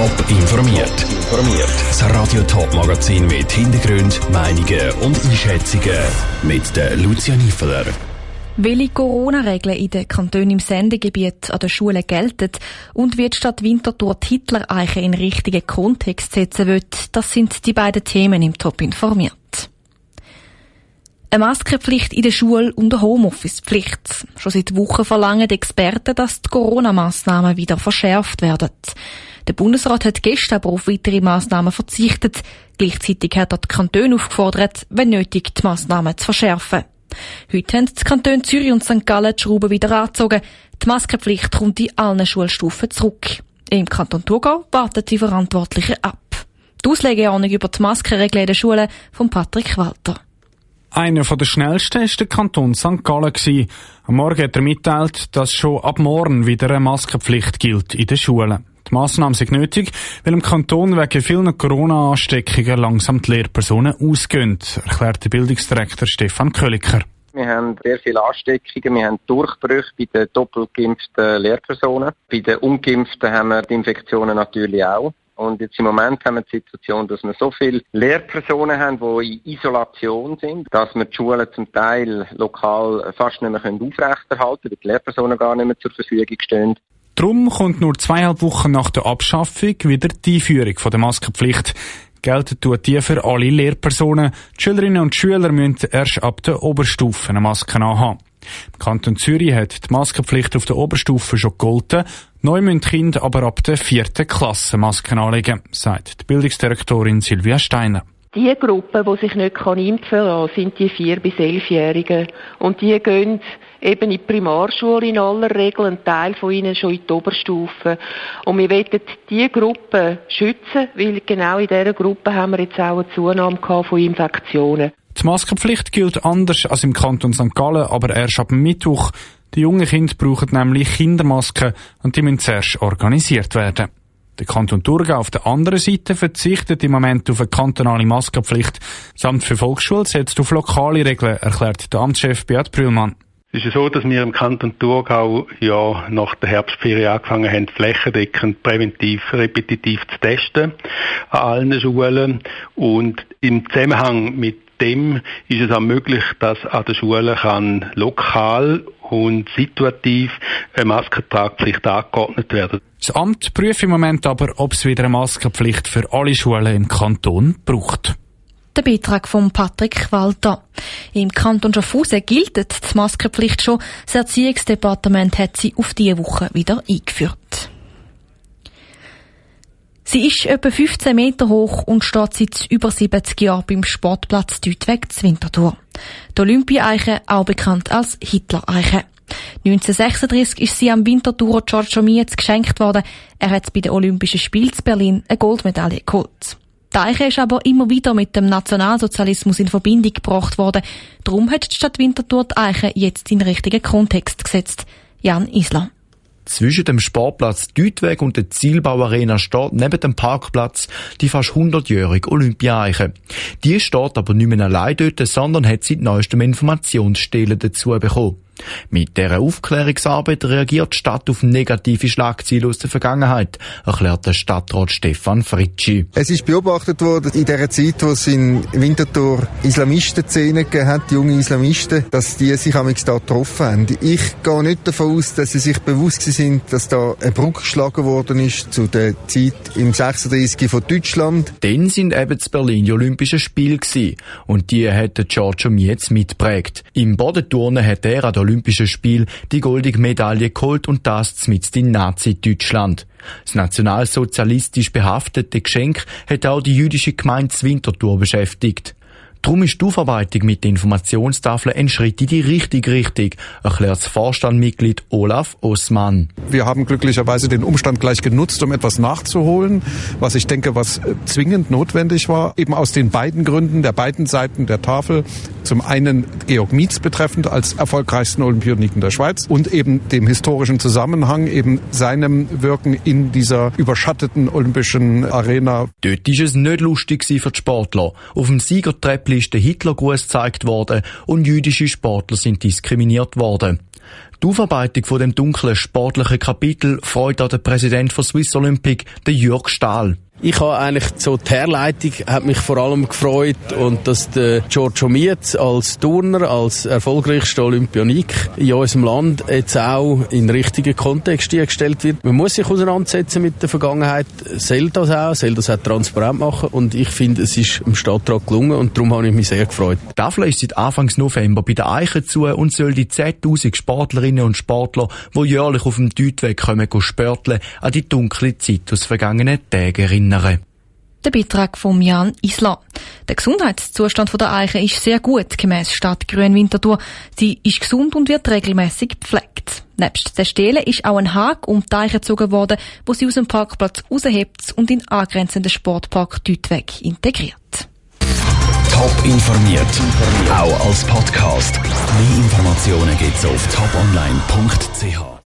Top informiert. Informiert. Das Radio Top Magazin mit Hintergrund, Meinungen und Einschätzungen mit der Lucia Niefeler. Welche Corona-Regeln in den Kantonen im Sendegebiet an den Schulen gelten und wie die Stadt Winterthur die Hitler-Eiche in richtigen Kontext setzen wird, das sind die beiden Themen im Top informiert. Eine Maskenpflicht in der Schule und eine Homeoffice-Pflicht. Schon seit Wochen verlangen die Experten, dass die Corona-Massnahmen wieder verschärft werden. Der Bundesrat hat gestern aber auf weitere Massnahmen verzichtet. Gleichzeitig hat er die Kantone aufgefordert, wenn nötig, die Massnahmen zu verschärfen. Heute haben die Kantone Zürich und St. Gallen die Schrauben wieder angezogen. Die Maskenpflicht kommt in allen Schulstufen zurück. Im Kanton Thurgau warten die Verantwortlichen ab. Die Auslegeordnung über die Maskenregeln in den Schulen von Patrick Walter. Einer der schnellsten war der Kanton St. Gallen. Am Morgen hat er mitteilt, dass schon ab morgen wieder eine Maskenpflicht gilt in den Schulen. Die Massnahmen sind nötig, weil im Kanton wegen vielen Corona-Ansteckungen langsam die Lehrpersonen ausgehen, erklärt der Bildungsdirektor Stefan Kölliker. Wir haben sehr viele Ansteckungen, wir haben Durchbrüche bei den doppelt geimpften Lehrpersonen. Bei den ungeimpften haben wir die Infektionen natürlich auch. Und jetzt im Moment haben wir die Situation, dass wir so viele Lehrpersonen haben, die in Isolation sind, dass wir die Schulen zum Teil lokal fast nicht mehr aufrechterhalten können, weil die Lehrpersonen gar nicht mehr zur Verfügung stehen. Darum kommt nur zweieinhalb Wochen nach der Abschaffung wieder die Einführung der Maskenpflicht. Gelten tut die für alle Lehrpersonen. Die Schülerinnen und Schüler müssen erst ab der Oberstufe eine Maske haben. Im Kanton Zürich hat die Maskenpflicht auf der Oberstufe schon gegolten. Neu müssen Kinder aber ab der vierten Klasse Masken anlegen, sagt die Bildungsdirektorin Silvia Steiner. Die Gruppe, die sich nicht impfen lassen sind die 4- bis 11-Jährigen. Und die gehen eben in die Primarschule in aller Regel, ein Teil von ihnen schon in die Oberstufe. Und wir wollen diese Gruppe schützen, weil genau in dieser Gruppe haben wir jetzt auch eine Zunahme von Infektionen. Die Maskenpflicht gilt anders als im Kanton St. Gallen, aber erst ab Mittwoch. Die jungen Kinder brauchen nämlich Kindermasken und die müssen zuerst organisiert werden. Der Kanton Thurgau auf der anderen Seite verzichtet im Moment auf eine kantonale Maskenpflicht. Das Amt für Volksschule setzt auf lokale Regeln, erklärt der Amtschef Beat Brühlmann. Es ist so, dass wir im Kanton Thurgau ja nach der Herbstferien angefangen haben, flächendeckend präventiv, repetitiv zu testen an allen Schulen. Und im Zusammenhang mit dem ist es auch möglich, dass an der Schule kann lokal und situativ eine Maskentragpflicht angeordnet werden. Das Amt prüft im Moment aber, ob es wieder eine Maskenpflicht für alle Schulen im Kanton braucht. Der Beitrag von Patrick Walter. Im Kanton Schaffhausen gilt die Maskenpflicht schon. Das Erziehungsdepartement hat sie auf diese Woche wieder eingeführt. Sie ist etwa 15 Meter hoch und steht seit über 70 Jahren beim Sportplatz Deutweg zu Winterthur. Die Olympia-Eiche, auch bekannt als Hitler-Eiche. 1936 ist sie am Winterthurer Giorgio Mietz geschenkt worden. Er hat bei den Olympischen Spielen zu Berlin eine Goldmedaille geholt. Die Eiche ist aber immer wieder mit dem Nationalsozialismus in Verbindung gebracht worden. Darum hat die Stadt Winterthur die Eiche jetzt in den richtigen Kontext gesetzt. Jan Isler. Zwischen dem Sportplatz Dütweg und der Zielbauarena steht neben dem Parkplatz die fast 100-jährige Olympiaeiche. Die steht aber nicht mehr allein dort, sondern hat seit neuestem Informationsstellen dazu bekommen. Mit dieser Aufklärungsarbeit reagiert die Stadt auf negative Schlagzeilen aus der Vergangenheit, erklärt der Stadtrat Stefan Fritschi. Es ist beobachtet worden, in der Zeit, wo es in Winterthur Islamistenszenen gegeben hat, junge Islamisten, dass die sich am da getroffen haben. Ich gehe nicht davon aus, dass sie sich bewusst sind, dass da eine Brücke geschlagen worden ist zu der Zeit im 36 von Deutschland. Dann sind eben zu Berlin die Olympischen Spiele gewesen. und die hat Giorgio Mietz mitprägt. Im Bodenturnen hat er an Olympischen Spiel die goldige Medaille geholt und das mit in Nazi-Deutschland. Das nationalsozialistisch behaftete Geschenk hat auch die jüdische Gemeinde Winterthur beschäftigt. Darum ist die Aufarbeitung mit den Informationstafeln ein Schritt in die richtige Richtung, erklärt das Vorstandmitglied Olaf Osman. Wir haben glücklicherweise den Umstand gleich genutzt, um etwas nachzuholen, was ich denke, was äh, zwingend notwendig war, eben aus den beiden Gründen der beiden Seiten der Tafel. Zum einen Georg Mietz betreffend als erfolgreichsten Olympioniken der Schweiz und eben dem historischen Zusammenhang, eben seinem Wirken in dieser überschatteten olympischen Arena. Dort ist es nicht lustig für die Sportler. Auf dem Siegertreppli ist der Hitlergruß gezeigt worden und jüdische Sportler sind diskriminiert worden. Die Aufarbeitung von dem dunklen sportlichen Kapitel freut auch der Präsident von Swiss Olympic, Jörg Stahl. Ich habe eigentlich so die Herleitung hat mich vor allem gefreut und dass der Giorgio Mietz als Turner, als erfolgreichster Olympionik in unserem Land jetzt auch in richtigen Kontext gestellt wird. Man muss sich auseinandersetzen mit der Vergangenheit, soll das auch, soll das auch transparent machen und ich finde, es ist im Stadtrat gelungen und darum habe ich mich sehr gefreut. Die Tafel ist seit Anfangs November bei der Eiche zu und soll die 10.000 Sportlerinnen und Sportler, die jährlich auf dem Deutweg kommen, spörteln, an die dunkle Zeit aus vergangenen Tagen erinnern erinnern. Der Beitrag von Jan Isla. Der Gesundheitszustand der Eiche ist sehr gut, gemäss Stadt Grünwinterthur. Sie ist gesund und wird regelmäßig gepflegt. Nebst der Stele ist auch ein Hag um die Eiche gezogen worden, wo sie aus dem Parkplatz raushebt und in angrenzenden Sportpark Deutweg integriert. Top informiert, auch als Podcast. Mehr Informationen gibt's auf toponline.ch.